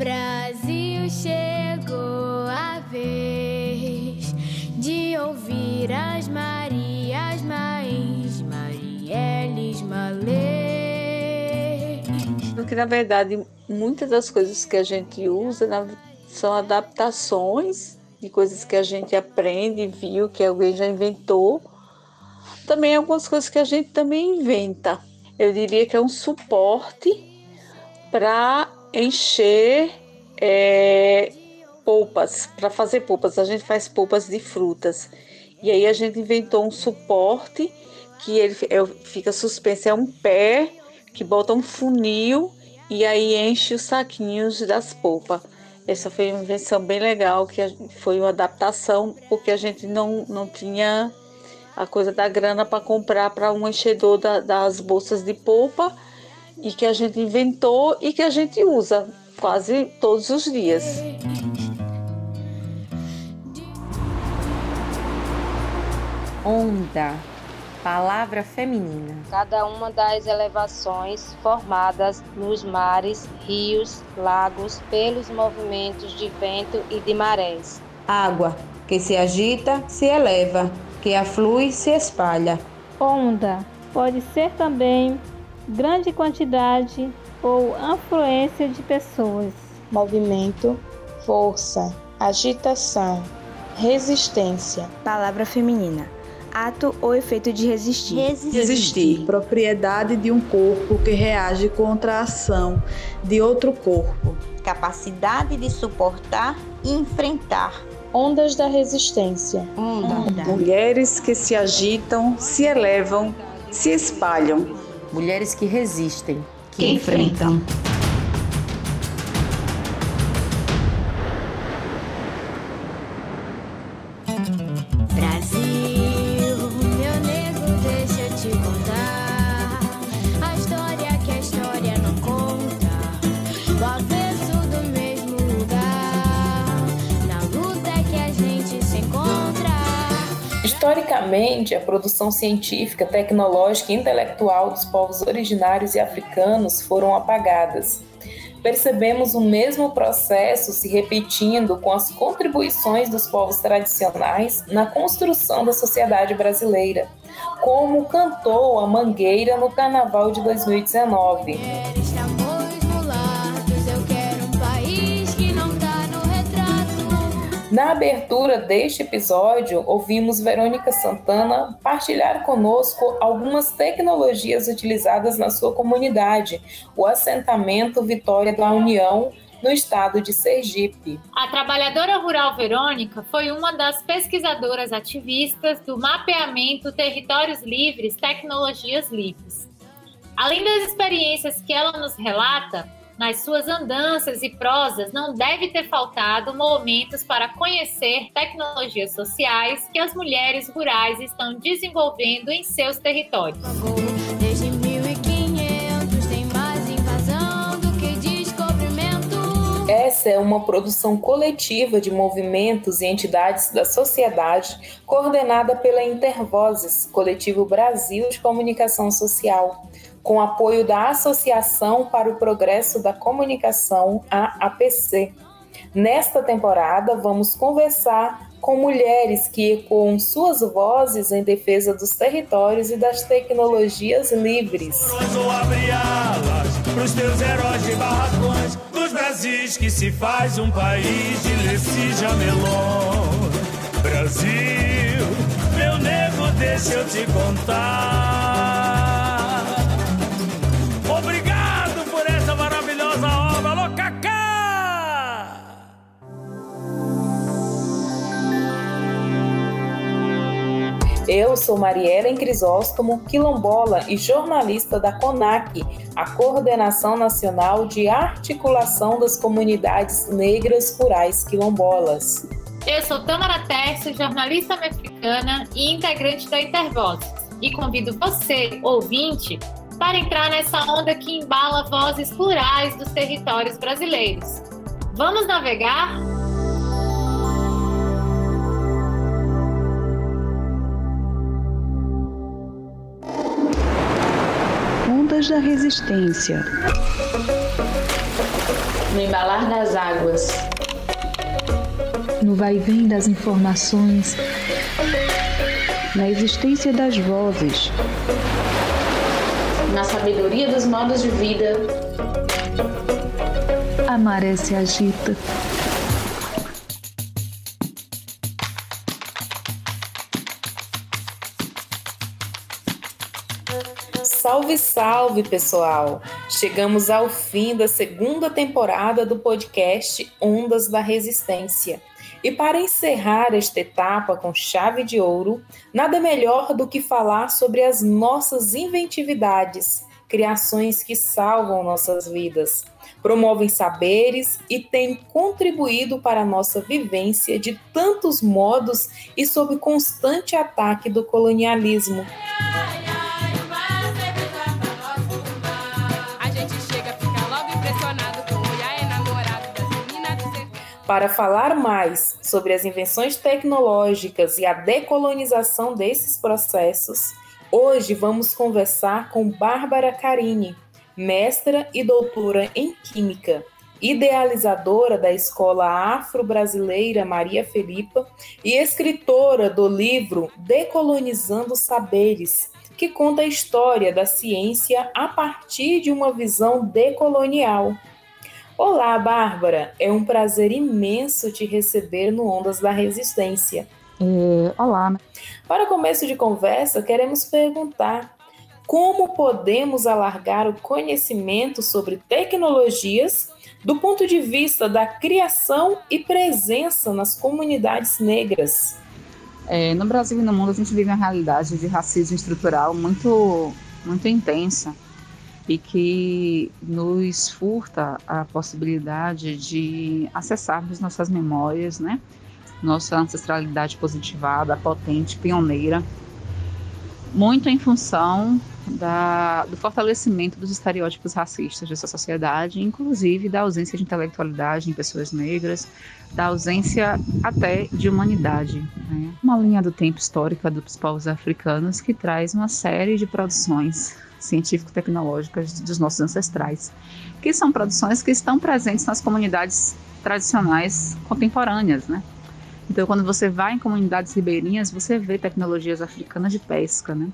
Brasil chegou a vez de ouvir as Marias, Mães, Marielles, Malês. Porque, na verdade, muitas das coisas que a gente usa são adaptações de coisas que a gente aprende, viu, que alguém já inventou. Também algumas coisas que a gente também inventa. Eu diria que é um suporte para encher é, polpas, para fazer polpas. A gente faz polpas de frutas. E aí a gente inventou um suporte que ele é, fica suspenso, é um pé que bota um funil e aí enche os saquinhos das polpas. Essa foi uma invenção bem legal, que foi uma adaptação, porque a gente não, não tinha a coisa da grana para comprar para um enchedor da, das bolsas de polpa e que a gente inventou e que a gente usa quase todos os dias. Onda, palavra feminina. Cada uma das elevações formadas nos mares, rios, lagos, pelos movimentos de vento e de marés. Água, que se agita, se eleva, que aflui, se espalha. Onda pode ser também grande quantidade ou afluência de pessoas. Movimento, força, agitação, resistência. Palavra feminina. Ato ou efeito de resistir. Resistir. resistir. Propriedade de um corpo que reage contra a ação de outro corpo. Capacidade de suportar e enfrentar. Ondas da resistência. Onda. Onda. Mulheres que se agitam, se elevam, se espalham mulheres que resistem, que, que enfrentam. Historicamente, a produção científica, tecnológica e intelectual dos povos originários e africanos foram apagadas. Percebemos o mesmo processo se repetindo com as contribuições dos povos tradicionais na construção da sociedade brasileira, como cantou a Mangueira no Carnaval de 2019. Na abertura deste episódio, ouvimos Verônica Santana partilhar conosco algumas tecnologias utilizadas na sua comunidade, o assentamento Vitória da União, no estado de Sergipe. A trabalhadora rural Verônica foi uma das pesquisadoras ativistas do mapeamento Territórios Livres, Tecnologias Livres. Além das experiências que ela nos relata, nas suas andanças e prosas, não deve ter faltado momentos para conhecer tecnologias sociais que as mulheres rurais estão desenvolvendo em seus territórios. Desde 1500 tem mais invasão do que descobrimento. Essa é uma produção coletiva de movimentos e entidades da sociedade coordenada pela Intervozes, Coletivo Brasil de Comunicação Social com apoio da Associação para o Progresso da Comunicação, a APC. Nesta temporada, vamos conversar com mulheres que ecoam suas vozes em defesa dos territórios e das tecnologias livres. Pros teus heróis de barracões, dos Brasis que se faz um país de Leci Jamelon. Brasil, meu nego, deixa eu te contar. Eu sou Mariela Crisóstomo, quilombola e jornalista da CONAC, a Coordenação Nacional de Articulação das Comunidades Negras Rurais Quilombolas. Eu sou Tamara Terço, jornalista mexicana e integrante da Intervoz. E convido você, ouvinte, para entrar nessa onda que embala vozes plurais dos territórios brasileiros. Vamos navegar? Da Resistência. no embalar das águas, no vai-vem das informações, na existência das vozes, na sabedoria dos modos de vida. A maré se agita. Salve, salve, pessoal! Chegamos ao fim da segunda temporada do podcast Ondas da Resistência. E para encerrar esta etapa com chave de ouro, nada melhor do que falar sobre as nossas inventividades, criações que salvam nossas vidas, promovem saberes e têm contribuído para a nossa vivência de tantos modos e sob constante ataque do colonialismo. Para falar mais sobre as invenções tecnológicas e a decolonização desses processos, hoje vamos conversar com Bárbara Carini, mestra e doutora em Química, idealizadora da Escola Afro-Brasileira Maria Felipa e escritora do livro Decolonizando Saberes, que conta a história da ciência a partir de uma visão decolonial. Olá, Bárbara! É um prazer imenso te receber no Ondas da Resistência. É, olá. Para começo de conversa, queremos perguntar como podemos alargar o conhecimento sobre tecnologias do ponto de vista da criação e presença nas comunidades negras. É, no Brasil e no mundo, a gente vive uma realidade de racismo estrutural muito, muito intensa e que nos furta a possibilidade de acessarmos nossas memórias, né? Nossa ancestralidade positivada, potente, pioneira, muito em função da, do fortalecimento dos estereótipos racistas dessa sociedade, inclusive da ausência de intelectualidade em pessoas negras, da ausência até de humanidade. Né? Uma linha do tempo histórica dos povos africanos que traz uma série de produções científico-tecnológicas dos nossos ancestrais, que são produções que estão presentes nas comunidades tradicionais contemporâneas, né? Então, quando você vai em comunidades ribeirinhas, você vê tecnologias africanas de pesca, né?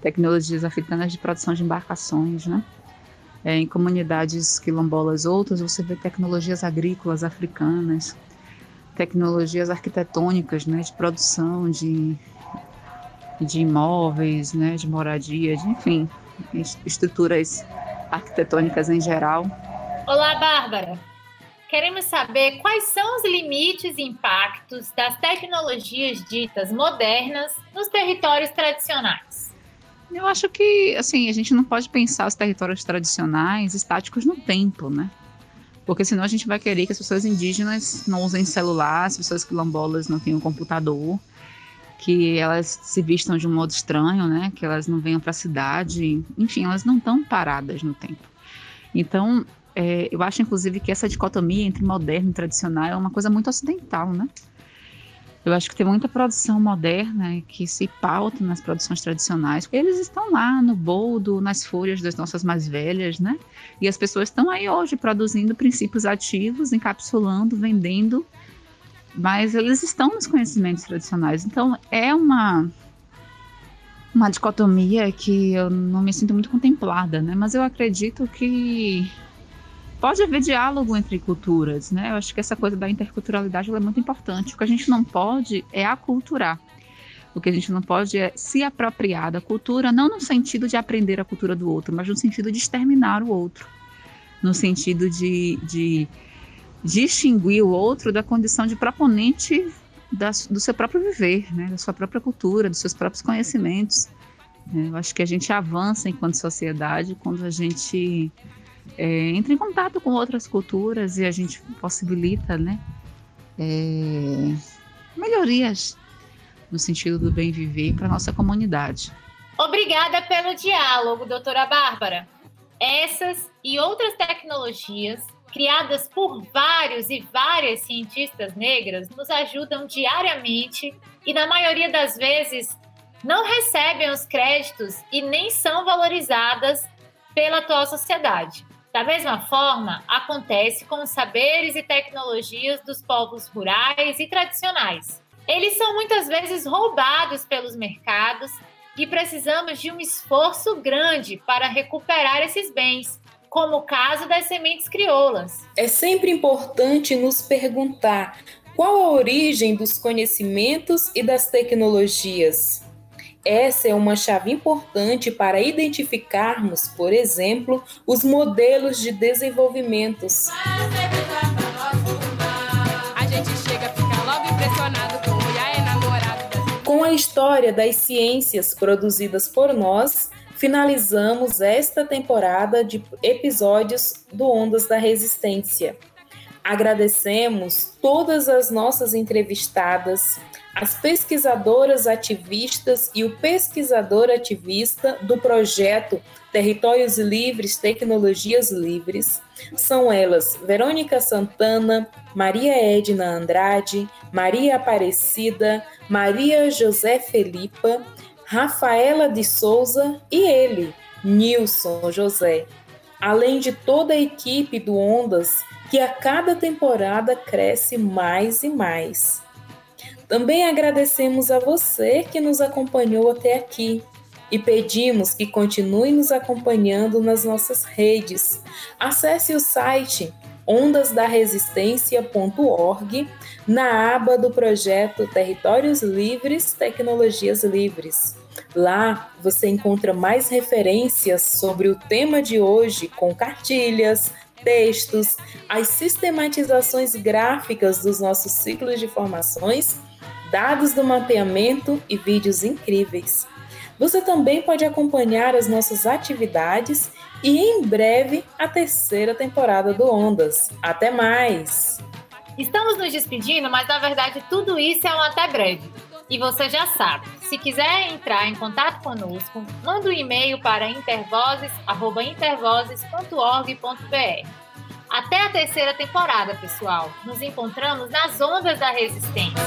Tecnologias africanas de produção de embarcações, né? É, em comunidades quilombolas outras, você vê tecnologias agrícolas africanas, tecnologias arquitetônicas, né? De produção de, de imóveis, né? De moradia, de, enfim, estruturas arquitetônicas em geral. Olá, Bárbara. Queremos saber quais são os limites e impactos das tecnologias ditas modernas nos territórios tradicionais. Eu acho que, assim, a gente não pode pensar os territórios tradicionais estáticos no tempo, né? Porque senão a gente vai querer que as pessoas indígenas não usem celular, as pessoas quilombolas não tenham computador, que elas se vistam de um modo estranho, né? Que elas não venham para a cidade, enfim, elas não estão paradas no tempo. Então, é, eu acho inclusive que essa dicotomia entre moderno e tradicional é uma coisa muito ocidental, né? Eu acho que tem muita produção moderna que se pauta nas produções tradicionais. Eles estão lá no boldo, nas folhas das nossas mais velhas, né? E as pessoas estão aí hoje produzindo princípios ativos, encapsulando, vendendo mas eles estão nos conhecimentos tradicionais. Então é uma uma dicotomia que eu não me sinto muito contemplada, né? Mas eu acredito que pode haver diálogo entre culturas, né? Eu acho que essa coisa da interculturalidade é muito importante. O que a gente não pode é aculturar. O que a gente não pode é se apropriar da cultura, não no sentido de aprender a cultura do outro, mas no sentido de exterminar o outro. No sentido de, de distinguir o outro da condição de proponente da, do seu próprio viver, né, da sua própria cultura, dos seus próprios conhecimentos. É, eu acho que a gente avança enquanto sociedade quando a gente é, entra em contato com outras culturas e a gente possibilita né, é, melhorias no sentido do bem viver para nossa comunidade. Obrigada pelo diálogo, doutora Bárbara. Essas e outras tecnologias criadas por vários e várias cientistas negras, nos ajudam diariamente e, na maioria das vezes, não recebem os créditos e nem são valorizadas pela atual sociedade. Da mesma forma, acontece com os saberes e tecnologias dos povos rurais e tradicionais. Eles são muitas vezes roubados pelos mercados e precisamos de um esforço grande para recuperar esses bens, como o caso das sementes crioulas. É sempre importante nos perguntar qual a origem dos conhecimentos e das tecnologias. Essa é uma chave importante para identificarmos, por exemplo, os modelos de desenvolvimentos. Enamorado. Com a história das ciências produzidas por nós, finalizamos esta temporada de episódios do Ondas da Resistência. Agradecemos todas as nossas entrevistadas, as pesquisadoras ativistas e o pesquisador ativista do projeto Territórios Livres, Tecnologias Livres. São elas Verônica Santana, Maria Edna Andrade, Maria Aparecida, Maria José Felipa, Rafaela de Souza e ele, Nilson José. Além de toda a equipe do Ondas, que a cada temporada cresce mais e mais. Também agradecemos a você que nos acompanhou até aqui e pedimos que continue nos acompanhando nas nossas redes. Acesse o site ondasdaresistência.org na aba do projeto Territórios Livres, Tecnologias Livres. Lá você encontra mais referências sobre o tema de hoje, com cartilhas, textos, as sistematizações gráficas dos nossos ciclos de formações dados do mapeamento e vídeos incríveis. Você também pode acompanhar as nossas atividades e em breve a terceira temporada do Ondas. Até mais! Estamos nos despedindo, mas na verdade tudo isso é um até breve. E você já sabe, se quiser entrar em contato conosco, manda um e-mail para intervozes@intervozes.org.br. Até a terceira temporada, pessoal. Nos encontramos nas ondas da resistência.